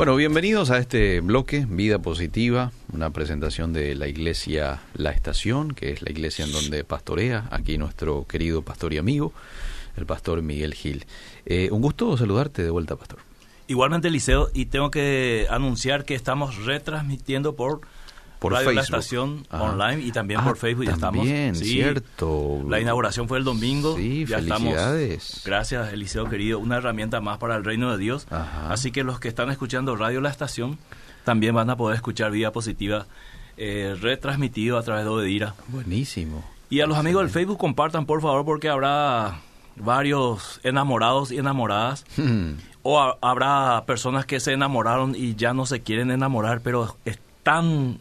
Bueno, bienvenidos a este bloque, Vida Positiva, una presentación de la iglesia La Estación, que es la iglesia en donde pastorea aquí nuestro querido pastor y amigo, el pastor Miguel Gil. Eh, un gusto saludarte de vuelta, pastor. Igualmente, Liceo, y tengo que anunciar que estamos retransmitiendo por por Radio Facebook. La Estación Ajá. online y también Ah, por Facebook ya estamos. Sí. cierto. La inauguración fue el domingo. Sí, ya felicidades. estamos. Gracias, Eliseo querido. Una herramienta más para el reino de Dios. Ajá. Así que los que están escuchando Radio La Estación también van a poder escuchar Vida Positiva eh, retransmitido a través de Odedira. Buenísimo. Y a los amigos del Facebook compartan, por favor, porque habrá varios enamorados y enamoradas. Hmm. O ha- habrá personas que se enamoraron y ya no se quieren enamorar, pero están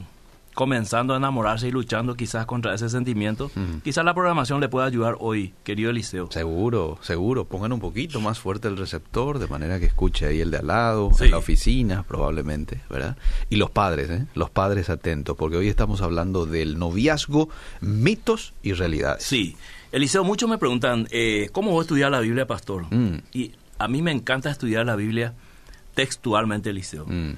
comenzando a enamorarse y luchando quizás contra ese sentimiento. Quizás la programación le pueda ayudar hoy, querido Eliseo. Seguro, seguro. Pongan un poquito más fuerte el receptor, de manera que escuche ahí el de al lado, Sí. en la oficina, probablemente, ¿verdad? Y los padres, ¿eh? Los padres atentos, porque hoy estamos hablando del noviazgo, mitos y realidades. Sí, Eliseo, muchos me preguntan, eh, ¿cómo voy a estudiar la Biblia, pastor? Mm. Y a mí me encanta estudiar la Biblia textualmente, Eliseo. Mm,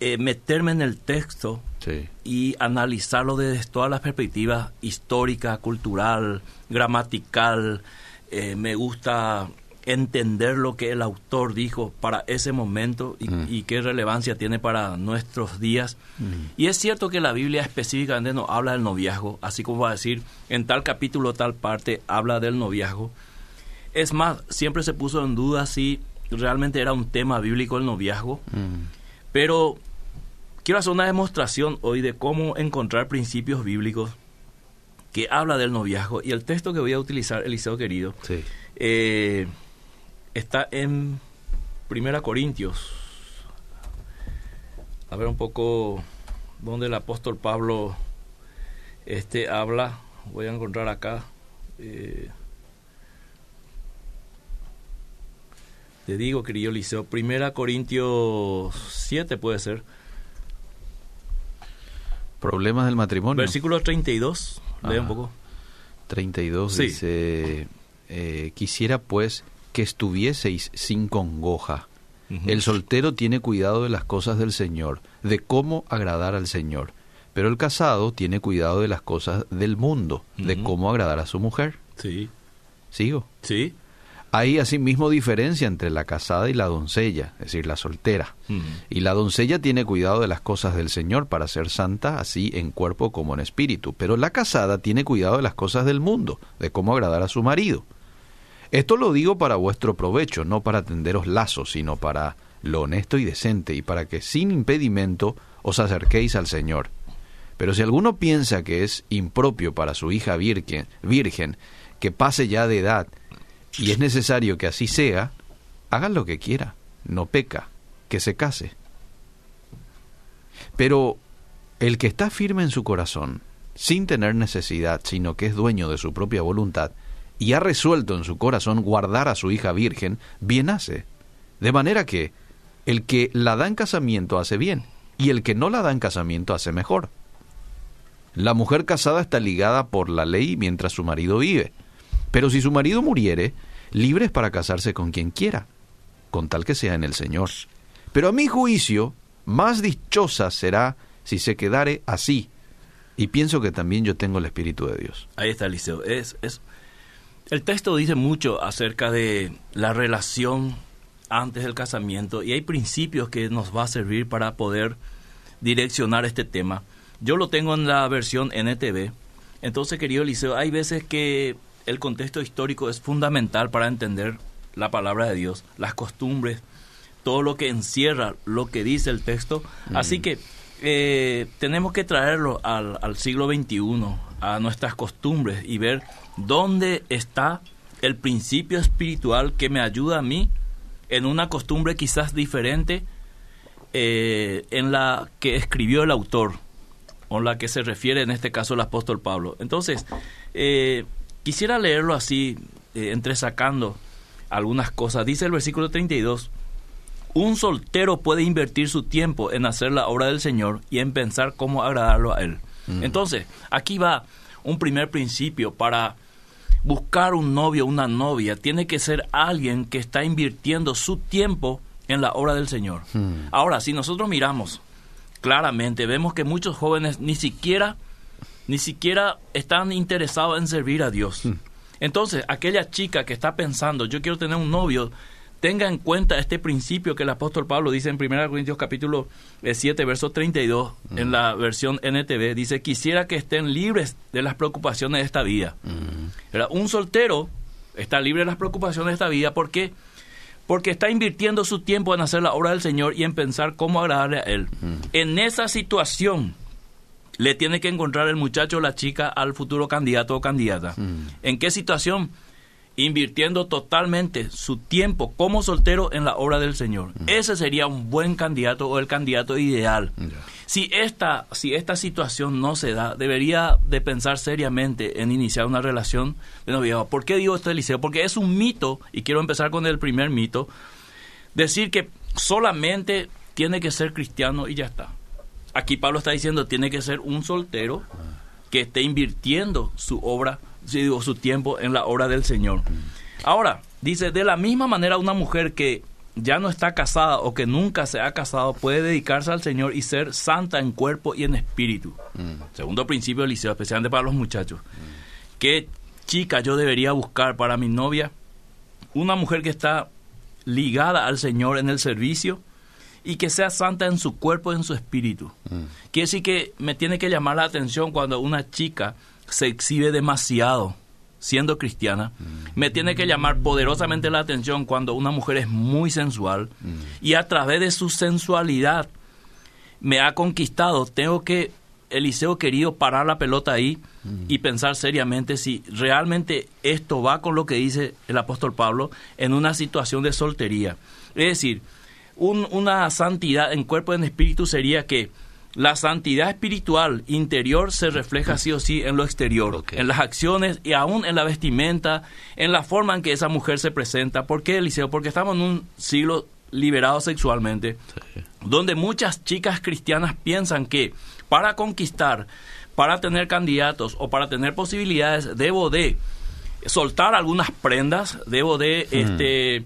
Eh, meterme en el texto sí. y analizarlo desde todas las perspectivas histórica, cultural, gramatical. Eh, me gusta entender lo que el autor dijo para ese momento y, Mm. y qué relevancia tiene para nuestros días. Mm. Y es cierto que la Biblia específicamente nos habla del noviazgo, así como va a decir en tal capítulo, tal parte, habla del noviazgo. Es más, siempre se puso en duda si realmente era un tema bíblico el noviazgo, Mm. pero quiero hacer una demostración hoy de cómo encontrar principios bíblicos que habla del noviazgo. Y el texto que voy a utilizar, Eliseo querido, Sí. eh, está en Primera Corintios. A ver un poco donde el apóstol Pablo este, habla. Voy a encontrar acá. eh, te digo, querido Eliseo, Primera Corintios 7 puede ser. Problemas del matrimonio. Versículo 32. Lee un Ajá. poco. 32 Sí. dice, eh, quisiera pues que estuvieseis sin congoja. El soltero tiene cuidado de las cosas del Señor, de cómo agradar al Señor. Pero el casado tiene cuidado de las cosas del mundo, de cómo agradar a su mujer. Sí. ¿Sigo? Sí. Hay asimismo diferencia entre la casada y la doncella, es decir, la soltera. Y la doncella tiene cuidado de las cosas del Señor para ser santa, así en cuerpo como en espíritu. Pero la casada tiene cuidado de las cosas del mundo, de cómo agradar a su marido. Esto lo digo para vuestro provecho, no para tenderos lazos, sino para lo honesto y decente, y para que sin impedimento os acerquéis al Señor. Pero si alguno piensa que es impropio para su hija virgen, virgen que pase ya de edad, y es necesario que así sea, haga lo que quiera, no peca, que se case. Pero el que está firme en su corazón, sin tener necesidad, sino que es dueño de su propia voluntad, y ha resuelto en su corazón guardar a su hija virgen, bien hace. De manera que el que la da en casamiento hace bien, y el que no la da en casamiento hace mejor. La mujer casada está ligada por la ley mientras su marido vive. Pero si su marido muriere, libre es para casarse con quien quiera, con tal que sea en el Señor. Pero a mi juicio, más dichosa será si se quedare así. Y pienso que también yo tengo el Espíritu de Dios. Ahí está, Eliseo. Es, es, el texto dice mucho acerca de la relación antes del casamiento y hay principios que nos va a servir para poder direccionar este tema. Yo lo tengo en la versión NTV. Entonces, querido Eliseo, hay veces que el contexto histórico es fundamental para entender la palabra de Dios, las costumbres, todo lo que encierra lo que dice el texto. Así que eh, tenemos que traerlo al, al siglo XXI, a nuestras costumbres y ver dónde está el principio espiritual que me ayuda a mí en una costumbre quizás diferente eh, en la que escribió el autor o la que se refiere en este caso el apóstol Pablo. Entonces, eh, quisiera leerlo así, eh, entresacando algunas cosas. Dice el versículo 32, un soltero puede invertir su tiempo en hacer la obra del Señor y en pensar cómo agradarlo a Él. Mm. Entonces, aquí va un primer principio para buscar un novio una novia. Tiene que ser alguien que está invirtiendo su tiempo en la obra del Señor. Ahora, si nosotros miramos claramente, vemos que muchos jóvenes ni siquiera, ni siquiera están interesados en servir a Dios. Entonces, aquella chica que está pensando, yo quiero tener un novio, tenga en cuenta este principio que el apóstol Pablo dice en 1 Corintios capítulo 7, eh, verso 32, en la versión NTV, dice, quisiera que estén libres de las preocupaciones de esta vida. Un soltero está libre de las preocupaciones de esta vida porque porque está invirtiendo su tiempo en hacer la obra del Señor y en pensar cómo agradarle a Él. En esa situación le tiene que encontrar el muchacho o la chica al futuro candidato o candidata. ¿En qué situación? invirtiendo totalmente su tiempo como soltero en la obra del Señor. Ese sería un buen candidato o el candidato ideal. Si esta, si esta situación no se da, debería de pensar seriamente en iniciar una relación de noviazgo. ¿Por qué digo esto, Eliseo? Porque es un mito, y quiero empezar con el primer mito, decir que solamente tiene que ser cristiano y ya está. Aquí Pablo está diciendo, tiene que ser un soltero que esté invirtiendo su obra digo, su tiempo en la obra del Señor. Ahora, dice, de la misma manera una mujer que ya no está casada o que nunca se ha casado puede dedicarse al Señor y ser santa en cuerpo y en espíritu. Mm. Segundo principio del liceo, especialmente para los muchachos. ¿Qué chica yo debería buscar para mi novia? Una mujer que está ligada al Señor en el servicio y que sea santa en su cuerpo y en su espíritu. Mm. Quiere decir que me tiene que llamar la atención cuando una chica se exhibe demasiado siendo cristiana, me tiene que llamar poderosamente la atención cuando una mujer es muy sensual y a través de su sensualidad me ha conquistado. Tengo que, Eliseo querido, parar la pelota ahí y pensar seriamente si realmente esto va con lo que dice el apóstol Pablo en una situación de soltería. Es decir, una santidad en cuerpo y en espíritu sería que la santidad espiritual interior se refleja sí o sí en lo exterior, en las acciones y aún en la vestimenta, en la forma en que esa mujer se presenta. ¿Por qué, Eliseo? Porque estamos en un siglo liberado sexualmente, donde muchas chicas cristianas piensan que para conquistar, para tener candidatos o para tener posibilidades, debo de soltar algunas prendas, debo de hmm. este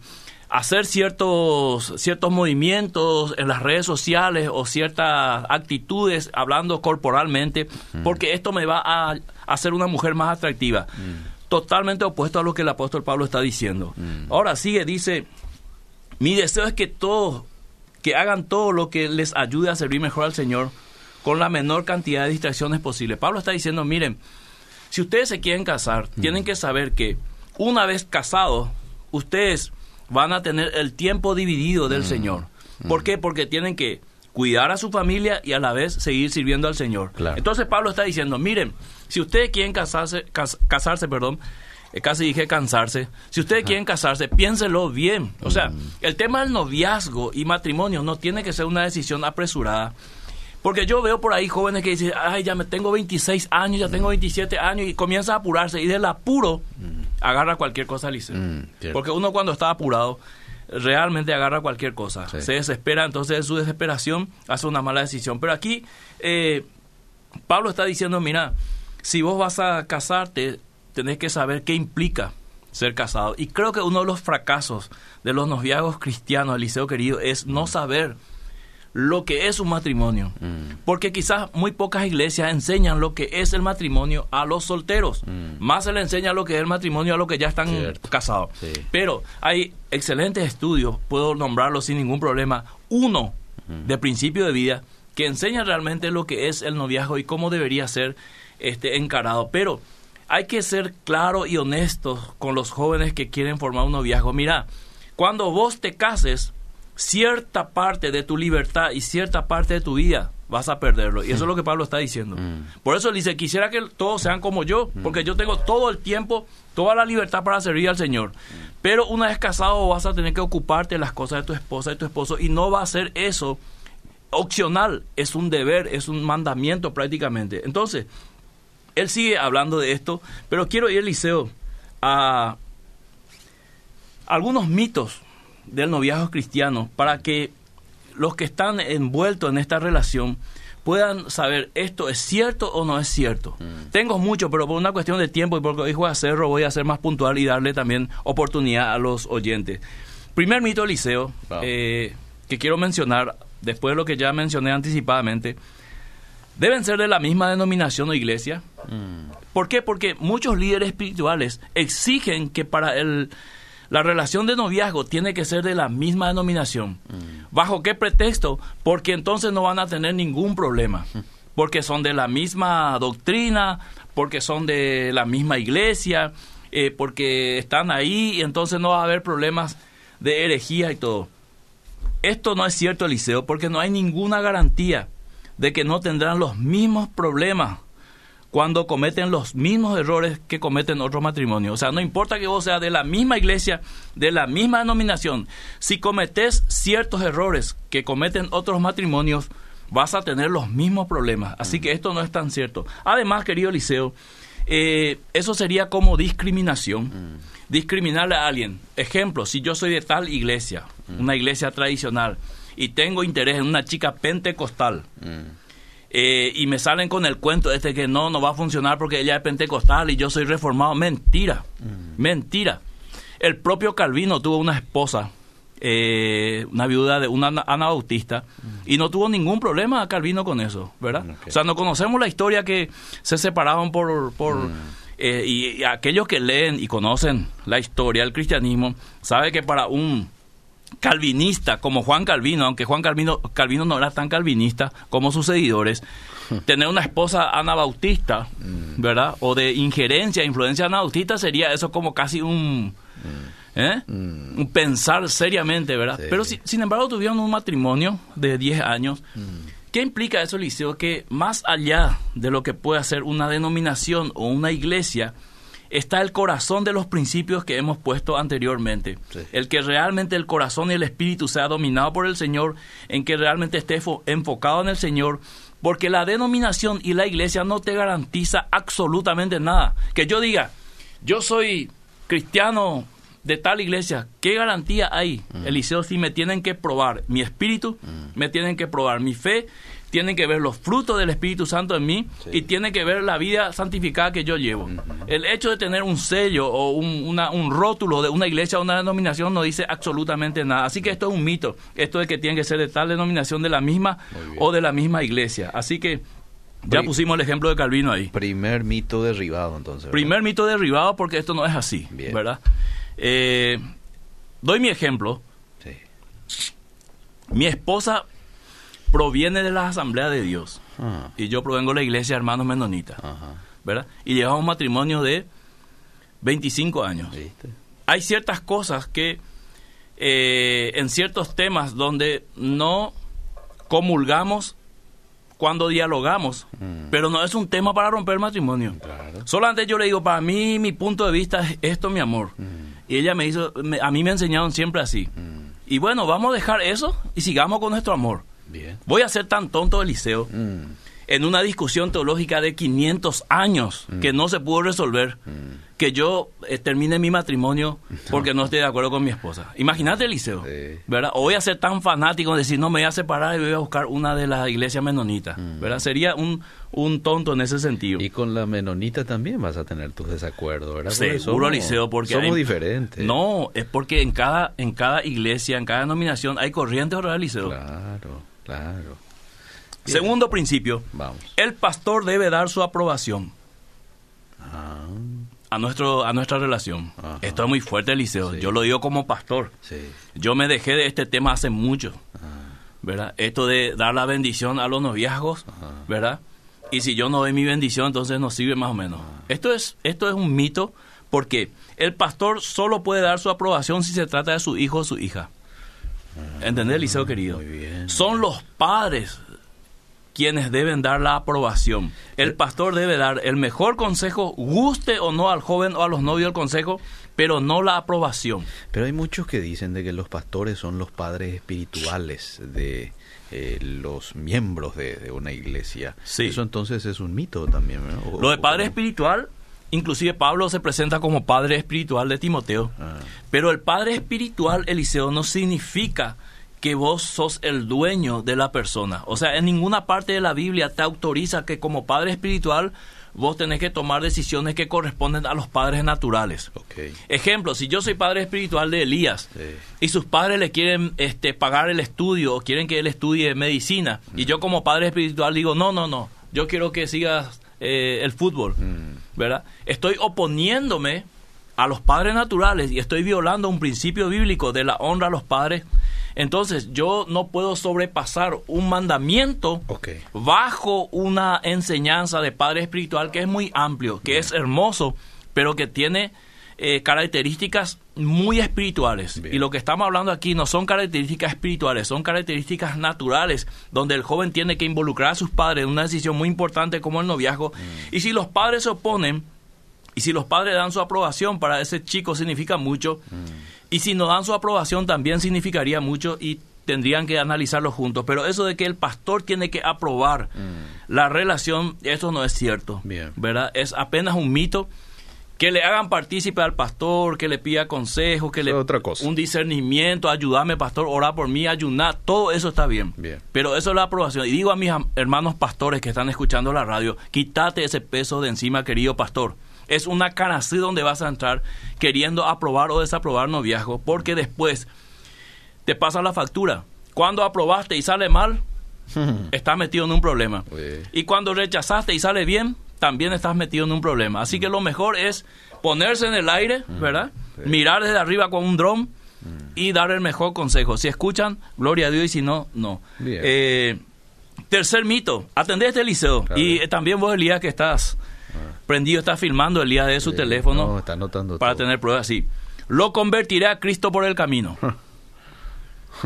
hacer ciertos, ciertos movimientos en las redes sociales o ciertas actitudes hablando corporalmente, porque esto me va a hacer una mujer más atractiva. Totalmente opuesto a lo que el apóstol Pablo está diciendo. Ahora sigue, dice, mi deseo es que todos, que hagan todo lo que les ayude a servir mejor al Señor con la menor cantidad de distracciones posible. Pablo está diciendo, miren, si ustedes se quieren casar, tienen que saber que una vez casados, ustedes van a tener el tiempo dividido del mm. Señor. ¿Por qué? Porque tienen que cuidar a su familia y a la vez seguir sirviendo al Señor. Entonces Pablo está diciendo, miren, si ustedes quieren casarse, casarse, perdón, eh, casi dije cansarse, si ustedes quieren casarse, piénselo bien. O sea, mm. el tema del noviazgo y matrimonio no tiene que ser una decisión apresurada. Porque yo veo por ahí jóvenes que dicen, ay, ya me tengo 26 años, ya tengo 27 años y comienza a apurarse y del apuro agarra cualquier cosa, Liceo. Mm, Porque uno cuando está apurado realmente agarra cualquier cosa. Se desespera, entonces en su desesperación hace una mala decisión. Pero aquí eh, Pablo está diciendo, mira, si vos vas a casarte, tenés que saber qué implica ser casado. Y creo que uno de los fracasos de los noviazgos cristianos, Eliseo querido, es no saber lo que es un matrimonio. Mm. Porque quizás muy pocas iglesias enseñan lo que es el matrimonio a los solteros. Mm. Más se le enseña lo que es el matrimonio a los que ya están casados. Pero hay excelentes estudios, puedo nombrarlos sin ningún problema. Uno mm. de principio de vida que enseña realmente lo que es el noviazgo y cómo debería ser este encarado. Pero hay que ser claro y honestos con los jóvenes que quieren formar un noviazgo. Mira, cuando vos te cases, cierta parte de tu libertad y cierta parte de tu vida vas a perderlo. Y eso es lo que Pablo está diciendo. Mm. Por eso dice, quisiera que todos sean como yo, mm. porque yo tengo todo el tiempo, toda la libertad para servir al Señor. Pero una vez casado vas a tener que ocuparte de las cosas de tu esposa y tu esposo y no va a ser eso opcional, es un deber, es un mandamiento prácticamente. Entonces, él sigue hablando de esto, pero quiero ir, Eliseo, a algunos mitos del noviazgo cristiano para que los que están envueltos en esta relación puedan saber esto es cierto o no es cierto. Mm. Tengo mucho, pero por una cuestión de tiempo y porque dijo hacerlo, voy a ser más puntual y darle también oportunidad a los oyentes. Primer mito, Eliseo, eh, que quiero mencionar, después de lo que ya mencioné anticipadamente, deben ser de la misma denominación o iglesia. Mm. ¿Por qué? Porque muchos líderes espirituales exigen que para el, la relación de noviazgo tiene que ser de la misma denominación. Mm. ¿Bajo qué pretexto? Porque entonces no van a tener ningún problema. Mm. Porque son de la misma doctrina, porque son de la misma iglesia, eh, porque están ahí y entonces no va a haber problemas de herejía y todo. Esto no es cierto, Eliseo, porque no hay ninguna garantía de que no tendrán los mismos problemas cuando cometen los mismos errores que cometen otros matrimonios. O sea, no importa que vos seas de la misma iglesia, de la misma denominación, si cometes ciertos errores que cometen otros matrimonios, vas a tener los mismos problemas. Así que esto no es tan cierto. Además, querido Eliseo, eh, eso sería como discriminación. Discriminarle a alguien. Ejemplo, si yo soy de tal iglesia, una iglesia tradicional, y tengo interés en una chica pentecostal, mm. Eh, y me salen con el cuento este que no, no va a funcionar porque ella es pentecostal y yo soy reformado. Mentira, mentira. El propio Calvino tuvo una esposa eh, una viuda de una anabautista y no tuvo ningún problema Calvino con eso, ¿verdad? O sea, no conocemos la historia que se separaban por... por mm. eh, y, aquellos que leen y conocen la historia del cristianismo, sabe que para un calvinista como Juan Calvino, aunque Juan Calvino, Calvino no era tan calvinista como sus seguidores, tener una esposa anabautista, mm. ¿verdad? O de injerencia, influencia anabautista sería eso como casi un... Mm. ¿eh? Mm. Pensar seriamente, ¿verdad? Pero sin embargo tuvieron un matrimonio de 10 años. Mm. ¿Qué implica eso, Liceo? Que más allá de lo que puede ser una denominación o una iglesia, está el corazón de los principios que hemos puesto anteriormente. El que realmente el corazón y el espíritu sea dominado por el Señor, en que realmente esté enfocado en el Señor, porque la denominación y la iglesia no te garantiza absolutamente nada. Que yo diga, yo soy cristiano de tal iglesia, ¿qué garantía hay, mm. Eliseo, si me tienen que probar mi espíritu, mm. me tienen que probar mi fe, tienen que ver los frutos del Espíritu Santo en mí y tienen que ver la vida santificada que yo llevo. El hecho de tener un sello o un, un, rótulo de una iglesia o una denominación no dice absolutamente nada. Así que esto es un mito, esto de que tienen que ser de tal denominación de la misma o de la misma iglesia. Así que ya pusimos el ejemplo de Calvino ahí. Primer mito derribado, entonces. Primer mito derribado porque esto no es así, ¿verdad? Eh, doy mi ejemplo. Mi esposa proviene de la Asamblea de Dios ah. y yo provengo de la iglesia Hermanos Menonitas, ¿verdad? Y llevamos un matrimonio de 25 años. Hay ciertas cosas que eh, en ciertos temas donde no comulgamos cuando dialogamos, mm. pero no es un tema para romper el matrimonio. Solamente yo le digo, para mí mi punto de vista es esto, mi amor. Mm. Y ella me hizo, a mí me enseñaron siempre así. Mm. Y bueno, vamos a dejar eso y sigamos con nuestro amor. Bien. Voy a ser tan tonto del liceo mm. en una discusión teológica de 500 años mm. que no se pudo resolver que yo eh, termine mi matrimonio porque no. estoy de acuerdo con mi esposa. Imagínate, Eliseo, ¿verdad? O voy a ser tan fanático de decir, no, me voy a separar y voy a buscar una de las iglesias menonitas, mm. ¿verdad? Sería un, un tonto en ese sentido. Y con la menonita también vas a tener tus desacuerdos, ¿verdad? Seguro, Eliseo, porque... Somos diferentes. No, es porque en cada, en cada iglesia, en cada denominación hay corrientes, ¿verdad, Eliseo? Claro, claro. Segundo principio. Vamos. El pastor debe dar su aprobación. Ah a nuestro a nuestra relación. Esto es muy fuerte, Eliseo. Yo lo digo como pastor. Yo me dejé de este tema hace mucho. ¿Verdad? Esto de dar la bendición a los noviazgos, ¿verdad? Y si yo no doy mi bendición, entonces no sirve más o menos. Esto es esto es un mito porque el pastor solo puede dar su aprobación si se trata de su hijo o su hija. ¿Entendés, Eliseo querido? Son los padres quienes deben dar la aprobación. El eh. pastor debe dar el mejor consejo, guste o no al joven o a los novios el consejo, pero no la aprobación. Pero hay muchos que dicen de que los pastores son los padres espirituales de eh, los miembros de, una iglesia. Sí. Eso entonces es un mito también. Lo de padre espiritual, inclusive Pablo se presenta como padre espiritual de Timoteo. Ah. Pero el padre espiritual, Eliseo, no significa que vos sos el dueño de la persona. O sea, en ninguna parte de la Biblia te autoriza que como padre espiritual vos tenés que tomar decisiones que corresponden a los padres naturales. Ejemplo, si yo soy padre espiritual de Elías Sí. y sus padres le quieren este, pagar el estudio o quieren que él estudie medicina y yo como padre espiritual digo, no, no, no, yo quiero que sigas eh, el fútbol, ¿verdad? Estoy oponiéndome a los padres naturales y estoy violando un principio bíblico de la honra a los padres. Entonces yo no puedo sobrepasar un mandamiento bajo una enseñanza de padre espiritual que es muy amplio, que es hermoso, pero que tiene eh, características muy espirituales. Bien. Y lo que estamos hablando aquí no son características espirituales, son características naturales, donde el joven tiene que involucrar a sus padres en una decisión muy importante como el noviazgo. Y si los padres se oponen, y si los padres dan su aprobación para ese chico significa mucho. Y si no dan su aprobación también significaría mucho y tendrían que analizarlo juntos. Pero eso de que el pastor tiene que aprobar la relación, eso no es cierto. Bien. ¿Verdad? Es apenas un mito. Que le hagan partícipe al pastor, que le pida consejos, que le otra cosa. un discernimiento, ayúdame pastor, orar por mí, ayunar, todo eso está bien. Bien. Pero eso es la aprobación. Y digo a mis hermanos pastores que están escuchando la radio, quítate ese peso de encima, querido pastor. Es una canasí donde vas a entrar queriendo aprobar o desaprobar noviazgo, porque después te pasa la factura. Cuando aprobaste y sale mal, estás metido en un problema. Uy. Y cuando rechazaste y sale bien, también estás metido en un problema. Así que lo mejor es ponerse en el aire, ¿verdad? Mirar desde arriba con un dron y dar el mejor consejo. Si escuchan, gloria a Dios, y si no, no. Eh, tercer mito, atendé este liceo. Claro. Y también vos, Elías, que estás prendido, estás filmando el día de su Sí, teléfono no, está anotando para todo. tener pruebas, sí. Lo convertiré a Cristo por el camino.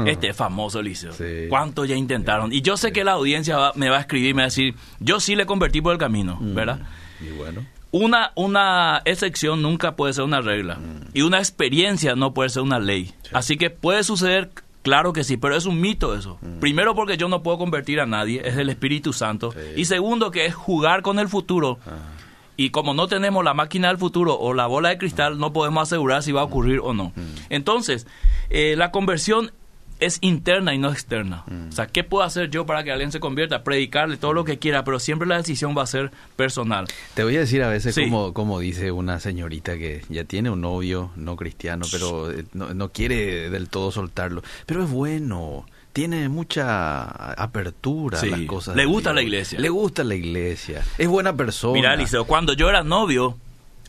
Este famoso liceo. Sí. ¿Cuántos ya intentaron? Y yo sé que la audiencia va- me va a escribir y me va a decir, yo sí le convertí por el camino, Mm. ¿verdad? Y bueno. Una, una excepción nunca puede ser una regla. Mm. Y una experiencia no puede ser una ley. Así que puede suceder, claro que sí, pero es un mito eso. Primero porque yo no puedo convertir a nadie, es el Espíritu Santo. Mm. Sí. Y segundo que es jugar con el futuro. Y como no tenemos la máquina del futuro o la bola de cristal, no podemos asegurar si va a ocurrir o no. Entonces, eh, la conversión es interna y no externa. O sea, ¿qué puedo hacer yo para que alguien se convierta? Predicarle todo lo que quiera, pero siempre la decisión va a ser personal. Te voy a decir a veces Sí. como, como dice una señorita que ya tiene un novio no cristiano, pero eh, no, no quiere del todo soltarlo. Pero es bueno, tiene mucha apertura Sí. a las cosas. Le gusta Dios. la iglesia. Le gusta la iglesia. Es buena persona. Mira, Eliseo, cuando yo era novio,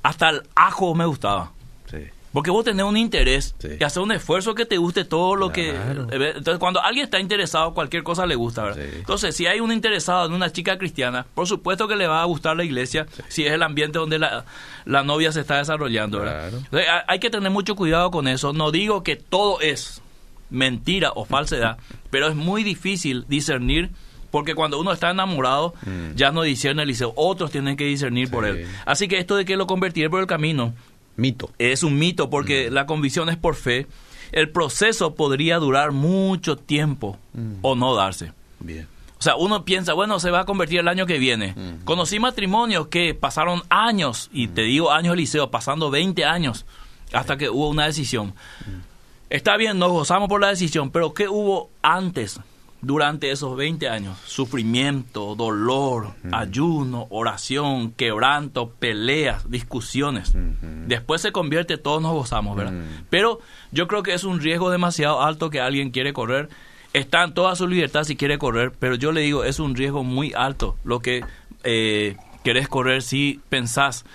hasta el ajo me gustaba. Sí. Porque vos tenés un interés Sí. y hacer un esfuerzo que te guste todo lo Claro. que... eh, Entonces, cuando alguien está interesado, cualquier cosa le gusta, ¿verdad? Sí. Entonces, si hay un interesado en una chica cristiana, por supuesto que le va a gustar la iglesia si es el ambiente donde la, la novia se está desarrollando, ¿verdad? Claro. Entonces, hay- que tener mucho cuidado con eso. No digo que todo es mentira o falsedad, pero es muy difícil discernir porque cuando uno está enamorado Mm. ya no discierne el liceo, otros tienen que discernir por él. Así que esto de que lo convertiré por el camino Mito. es un mito porque la convicción es por fe. El proceso podría durar mucho tiempo o no darse. Bien. O sea, uno piensa, bueno, se va a convertir el año que viene. Conocí matrimonios que pasaron años, y te digo años, Eliseo, pasando 20 años, hasta que hubo una decisión. Está bien, nos gozamos por la decisión, pero ¿qué hubo antes, durante esos 20 años? Sufrimiento, dolor, ayuno, oración, quebranto, peleas, discusiones. Después se convierte, todos nos gozamos, ¿verdad? Pero yo creo que es un riesgo demasiado alto que alguien quiere correr está en toda su libertad si quiere correr, pero yo le digo, es un riesgo muy alto lo que eh, querés correr si pensás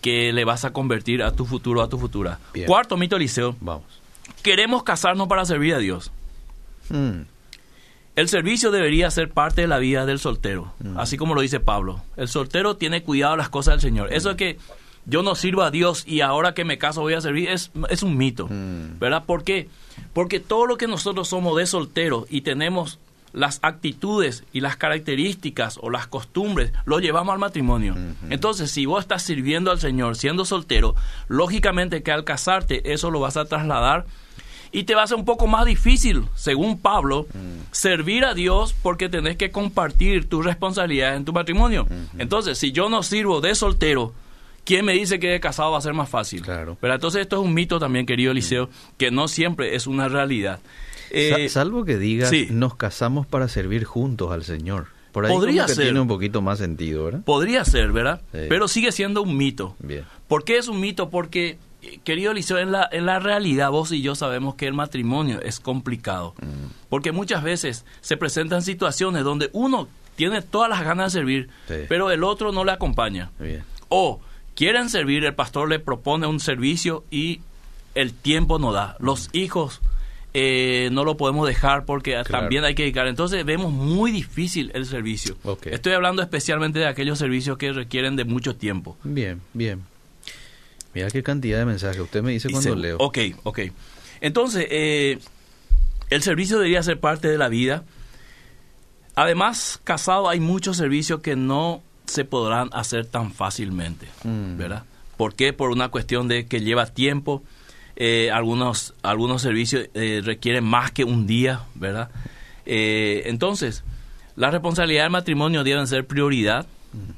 que le vas a convertir a tu futuro, a tu futura. Bien. Cuarto mito, Eliseo, Vamos. queremos casarnos para servir a Dios. Mm. El servicio debería ser parte de la vida del soltero, así como lo dice Pablo. El soltero tiene cuidado de las cosas del Señor. Eso de que yo no sirvo a Dios y ahora que me caso voy a servir es, es un mito, ¿verdad? ¿Por qué? Porque todo lo que nosotros somos de solteros y tenemos las actitudes y las características o las costumbres, lo llevamos al matrimonio. Entonces, si vos estás sirviendo al Señor siendo soltero, lógicamente que al casarte eso lo vas a trasladar y te va a ser un poco más difícil, según Pablo, servir a Dios porque tenés que compartir tus responsabilidades en tu matrimonio. Entonces, si yo no sirvo de soltero, ¿quién me dice que de casado va a ser más fácil? Claro. Pero entonces esto es un mito también, querido Eliseo, que no siempre es una realidad. Eh, Salvo que digas, sí. nos casamos para servir juntos al Señor. Por ahí Podría como que ser. tiene un poquito más sentido, ¿verdad? Podría ser, ¿verdad? Sí. Pero sigue siendo un mito. Bien. ¿Por qué es un mito? Porque, querido Eliseo, en la, en la realidad vos y yo sabemos que el matrimonio es complicado. Mm. Porque muchas veces se presentan situaciones donde uno tiene todas las ganas de servir, Sí. pero el otro no le acompaña. Bien. O quieren servir, el pastor le propone un servicio y el tiempo no da. Los hijos eh, no lo podemos dejar porque Claro. también hay que dedicar. Entonces vemos muy difícil el servicio. Estoy hablando especialmente de aquellos servicios que requieren de mucho tiempo. Bien, bien. Mira qué cantidad de mensajes. Usted me dice cuando leo. Ok, ok. Entonces, eh, el servicio debería ser parte de la vida. Además, casado hay muchos servicios que no se podrán hacer tan fácilmente, Mm. ¿verdad? ¿Por qué? Por una cuestión de que lleva tiempo. eh, algunos, algunos servicios eh, requieren más que un día, ¿verdad? Eh, entonces, la responsabilidad del matrimonio deben ser prioridad,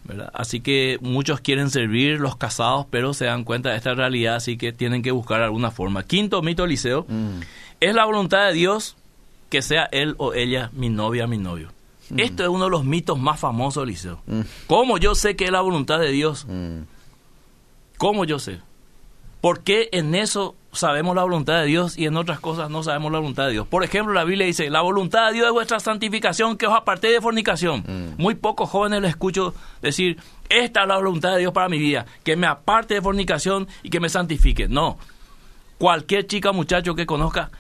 ¿verdad? Así que muchos quieren servir los casados, pero se dan cuenta de esta realidad, así que tienen que buscar alguna forma. Quinto mito, Eliseo, Mm. es la voluntad de Dios que sea él o ella mi novia, mi novio. Esto es uno de los mitos más famosos, Eliseo. Mm. ¿Cómo yo sé que es la voluntad de Dios? Mm. ¿Cómo yo sé? ¿Por qué en eso sabemos la voluntad de Dios y en otras cosas no sabemos la voluntad de Dios? Por ejemplo, la Biblia dice, la voluntad de Dios es vuestra santificación, que os apartéis de fornicación. Mm. Muy pocos jóvenes les escucho decir, esta es la voluntad de Dios para mi vida, que me aparte de fornicación y que me santifique. No, cualquier chica o muchacho que conozca,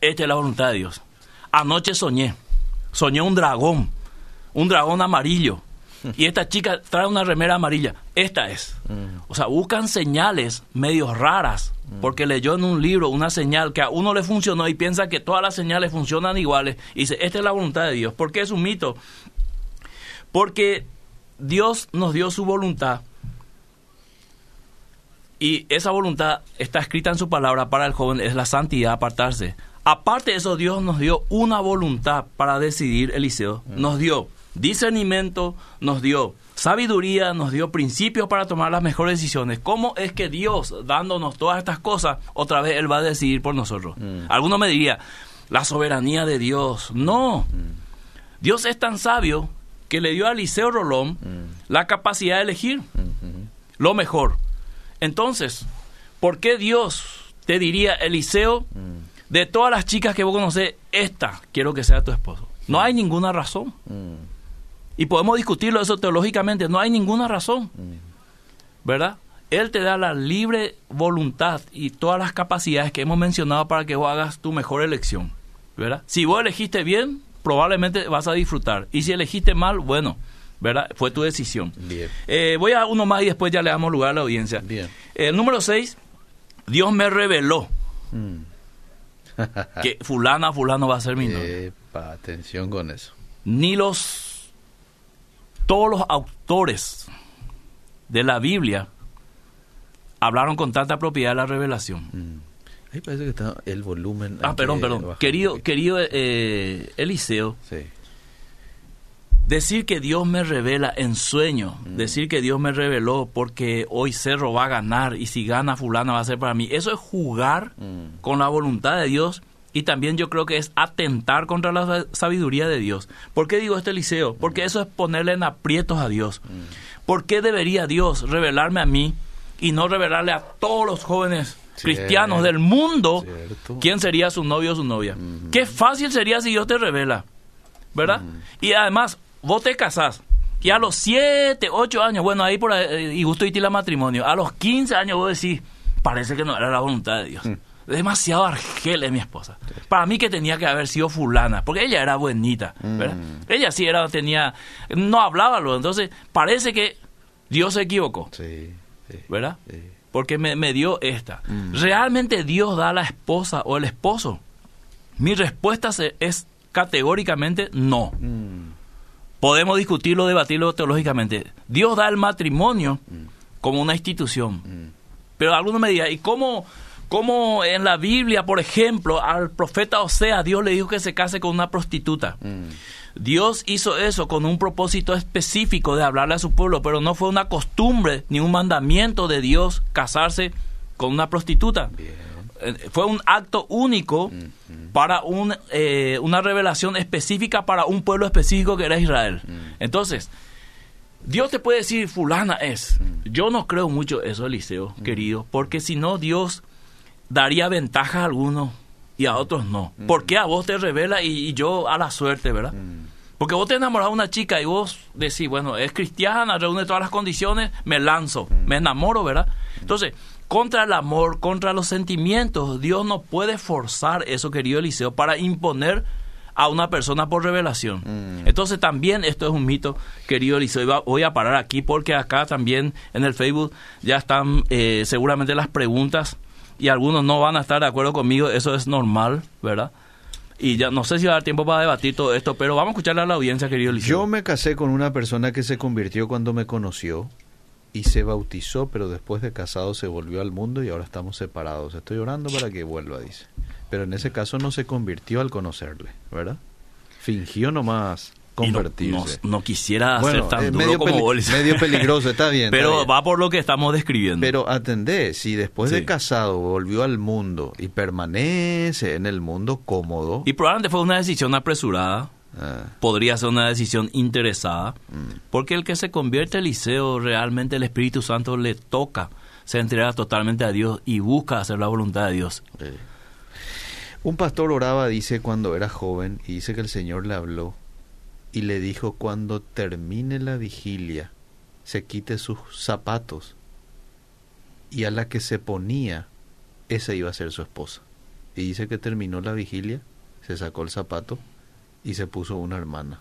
esta es la voluntad de Dios. Anoche soñé, soñé un dragón, un dragón amarillo. Y esta chica trae una remera amarilla. Esta es. Mm. O sea, buscan señales medio raras, porque leyó en un libro una señal que a uno le funcionó y piensa que todas las señales funcionan iguales. Y dice, esta es la voluntad de Dios. ¿Por qué es un mito? Porque Dios nos dio su voluntad y esa voluntad está escrita en su palabra para el joven, es la santidad, apartarse. Aparte de eso, Dios nos dio una voluntad para decidir, Eliseo. Nos dio discernimiento, nos dio sabiduría, nos dio principios para tomar las mejores decisiones. ¿Cómo es que Dios, dándonos todas estas cosas, otra vez Él va a decidir por nosotros? Mm. Alguno me diría, la soberanía de Dios. No. Dios es tan sabio que le dio a Eliseo Rolón Mm. la capacidad de elegir Mm. lo mejor. Entonces, ¿por qué Dios te diría, Eliseo, Mm. de todas las chicas que vos conocés, esta quiero que sea tu esposo? No hay ninguna razón. Y podemos discutirlo eso teológicamente, no hay ninguna razón. ¿Verdad? Él te da la libre voluntad y todas las capacidades que hemos mencionado para que vos hagas tu mejor elección. ¿Verdad? Si vos elegiste bien, probablemente vas a disfrutar. Y si elegiste mal, bueno, ¿verdad? Fue tu decisión. Bien. Eh, voy a uno más y después ya le damos lugar a la audiencia. Bien. El número 6, Dios me reveló Mm. que fulana, fulano va a ser mi novio. Epa, atención con eso. Ni los todos los autores de la Biblia hablaron con tanta propiedad de la revelación. Mm. Ahí parece que está el volumen. Ah, perdón, perdón. Querido, eh, Eliseo, Sí. decir que Dios me revela en sueño, Mm. decir que Dios me reveló porque hoy Cerro va a ganar y si gana fulana va a ser para mí, eso es jugar Mm. con la voluntad de Dios y también yo creo que es atentar contra la sa- sabiduría de Dios. ¿Por qué digo este Eliseo? Porque eso es ponerle en aprietos a Dios. ¿Por qué debería Dios revelarme a mí y no revelarle a todos los jóvenes Cierto. cristianos del mundo quién sería su novio o su novia? Qué fácil sería si Dios te revela, ¿verdad? Y además, vos te casás y a los 7, 8 años, bueno, ahí por ahí, eh, y gusto y tila matrimonio, a los 15 años vos decís, parece que no era la voluntad de Dios. Demasiado argel es mi esposa. Para mí que tenía que haber sido fulana, porque ella era buenita, ¿verdad? Ella sí era, tenía, no hablaba luego, entonces parece que Dios se equivocó, Sí, sí. ¿verdad? Porque me, me dio esta. Mm. ¿Realmente Dios da a la esposa o el esposo? Mi respuesta se- es categóricamente no. Mm. Podemos discutirlo, debatirlo teológicamente. Dios da el matrimonio como una institución. Mm. Pero alguno me dirá, ¿y cómo, cómo en la Biblia, por ejemplo, al profeta Osea, Dios le dijo que se case con una prostituta? Mm. Dios hizo eso con un propósito específico de hablarle a su pueblo, pero no fue una costumbre ni un mandamiento de Dios casarse con una prostituta. Bien. Eh, Fue un acto único para un, eh, una revelación específica para un pueblo específico que era Israel. Entonces, Dios te puede decir, fulana es. Yo no creo mucho eso, Eliseo, querido, porque si no, Dios daría ventaja a algunos y a otros no. ¿Por qué a vos te revela y, y yo a la suerte, verdad? Porque vos te enamorás de una chica y vos decís, bueno, es cristiana, reúne todas las condiciones, me lanzo, me enamoro, ¿verdad? Entonces, contra el amor, contra los sentimientos, Dios no puede forzar eso, querido Eliseo, para imponer a una persona por revelación. Entonces también esto es un mito, querido Eliseo. Voy a parar aquí porque acá también en el Facebook ya están eh, seguramente las preguntas y algunos no van a estar de acuerdo conmigo, eso es normal, ¿verdad? Y ya no sé si va a dar tiempo para debatir todo esto, pero vamos a escucharle a la audiencia, querido Eliseo. Yo me casé con una persona que se convirtió cuando me conoció y se bautizó, pero después de casado se volvió al mundo y ahora estamos separados. Estoy orando para que vuelva, dice. Pero en ese caso no se convirtió al conocerle, ¿verdad? Fingió nomás No- convertirse. No, no quisiera Bueno, ser tan eh, duro medio, como medio peligroso, está bien. está Pero bien. va por lo que estamos describiendo. Pero atendé, si después Sí. de casado volvió al mundo y permanece en el mundo cómodo, y probablemente fue una decisión apresurada, ah, podría ser una decisión interesada, Mm. porque el que se convierte Eliseo, realmente el Espíritu Santo le toca, se entrega totalmente a Dios y busca hacer la voluntad de Dios. eh. un pastor oraba, dice, cuando era joven y dice que el Señor le habló y le dijo cuando termine la vigilia se quite sus zapatos y a la que se ponía esa iba a ser su esposa. Y dice que terminó la vigilia, se sacó el zapato y se puso una hermana.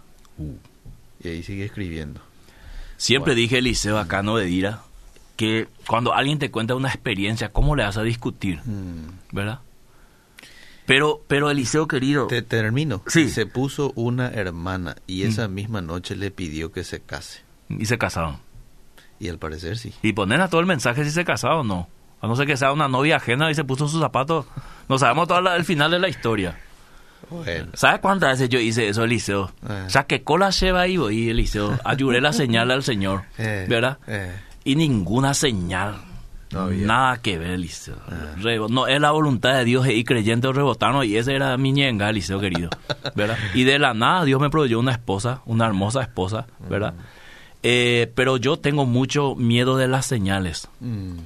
Y ahí sigue escribiendo. Siempre Bueno. dije, Eliseo, acá no de Dira, que cuando alguien te cuenta una experiencia, ¿cómo le vas a discutir? Mm. ¿Verdad? Pero, pero Eliseo querido, Te termino. Sí. Se puso una hermana y esa misma noche le pidió que se case. y se casaron. Y al parecer sí. Y ponen a todo el mensaje si se casaron o no. A no ser que sea una novia ajena y se puso sus zapatos. No sabemos todo el final de la historia. Bueno. ¿Sabes cuántas veces yo hice eso, Eliseo? Eh. O sea, que cola lleva ahí, voy, Eliseo. Ayudé la señal al Señor. Eh, ¿Verdad? eh. Y ninguna señal. No. Ah. Nada que ver, Eliseo. Rebo- no es la voluntad de Dios y creyente o rebotarnos. Y ese era mi ñenga, Eliseo querido. ¿Verdad? Y de la nada Dios me proveyó una esposa, una hermosa esposa, ¿verdad? Eh, pero yo tengo mucho miedo de las señales. Mm.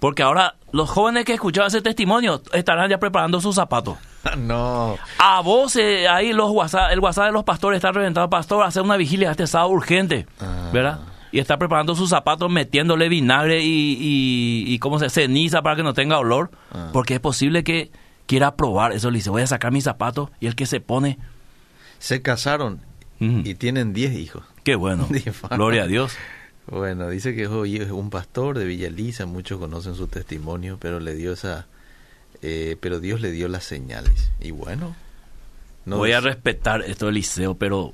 Porque ahora los jóvenes que escuchaban ese testimonio estarán ya preparando sus zapatos. no. A vos, eh, ahí los WhatsApp, el WhatsApp de los pastores está reventado. Pastor, hacer una vigilia este sábado urgente. Ah. ¿Verdad? Y está preparando sus zapatos, metiéndole vinagre y, y, y ¿cómo se ceniza para que no tenga olor. Ah. Porque es posible que quiera probar eso. Le dice, voy a sacar mis zapatos. Y el que se pone, Se casaron y tienen 10 hijos. qué bueno. Gloria a Dios. Bueno, dice que es un pastor de Villa Elisa, muchos conocen su testimonio, pero le dio esa eh, pero Dios le dio las señales. Y bueno, no voy a respetar esto, Eliseo, pero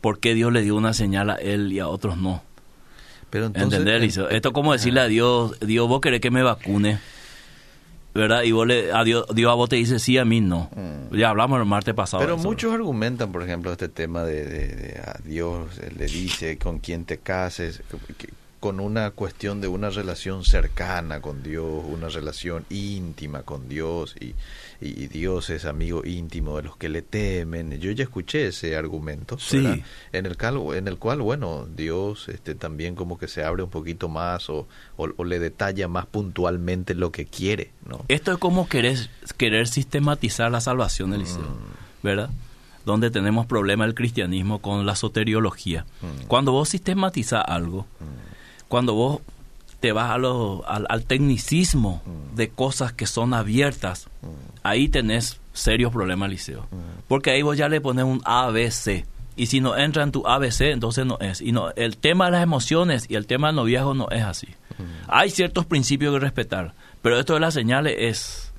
¿por qué Dios le dio una señal a él y a otros no? pero entonces, ¿Entendés, en-? Esto es como decirle a Dios, Dios, vos querés que me vacune, ¿verdad? Y vos le, a Dios, Dios a vos te dice sí, a mí no. Mm. Ya hablamos el martes pasado. Pero eso. muchos argumentan, por ejemplo, este tema de, de- de a Dios le dice con quién te cases, que- con una cuestión de una relación cercana con Dios, una relación íntima con Dios, y, Dios es amigo íntimo de los que le temen. Yo ya escuché ese argumento, en el cual, en el cual, bueno, Dios este, también como que se abre un poquito más o, o- o le detalla más puntualmente lo que quiere, ¿no? Esto es como querer, querer sistematizar la salvación, Eliseo, Mm. ¿verdad? Donde tenemos problema el cristianismo con la soteriología. Mm. Cuando vos sistematizas algo, cuando vos te vas a lo- al, al tecnicismo Mm. de cosas que son abiertas, ahí tenés serios problemas, Liceo. Porque ahí vos ya le pones un ABC. Y si no entra en tu ABC, entonces no es. Y no, el tema de las emociones y el tema del noviazgo no es así. Hay ciertos principios que respetar. Pero esto de las señales es,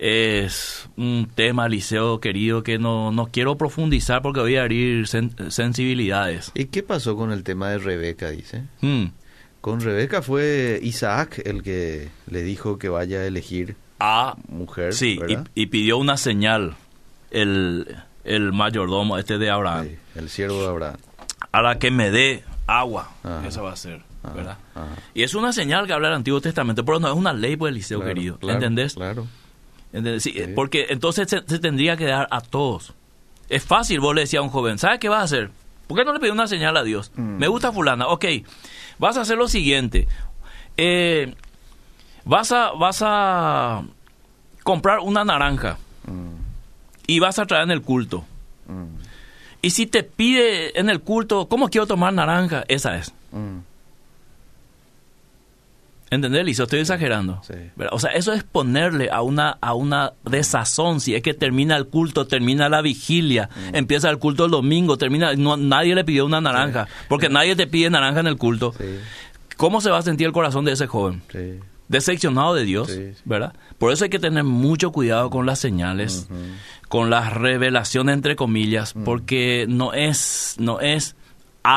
es un tema, Liceo querido, que no, no quiero profundizar porque voy a abrir sen- sensibilidades. ¿Y qué pasó con el tema de Rebeca, dice? Con Rebeca fue Isaac el que le dijo que vaya a elegir Ah, mujer, sí, y, ¿verdad? y pidió una señal el, el mayordomo este de Abraham. Sí, el siervo de Abraham. A la que me dé agua, Ajá. esa va a ser. ¿verdad? Y es una señal que habla el Antiguo Testamento, pero no es una ley, pues, Eliseo querido. ¿Entendés? Claro. Sí, Porque entonces se, tendría que dar a todos. Es fácil, vos le decías a un joven, ¿sabes qué vas a hacer? ¿Por qué no le pedí una señal a Dios? Mm. Me gusta fulana, ok, vas a hacer lo siguiente. Eh, vas, a, vas a comprar una naranja mm. y vas a traer en el culto. Mm. Y si te pide en el culto, ¿cómo quiero tomar naranja? Esa es. ¿Entendés, Lizo? Estoy exagerando. O sea, eso es ponerle a una, a una desazón. Si es que termina el culto, termina la vigilia, mm. empieza el culto el domingo, termina. No, nadie le pidió una naranja, porque nadie te pide naranja en el culto. ¿Cómo se va a sentir el corazón de ese joven? Decepcionado de Dios, ¿verdad? Por eso hay que tener mucho cuidado con las señales, con las revelaciones, entre comillas, mm. porque no es, no es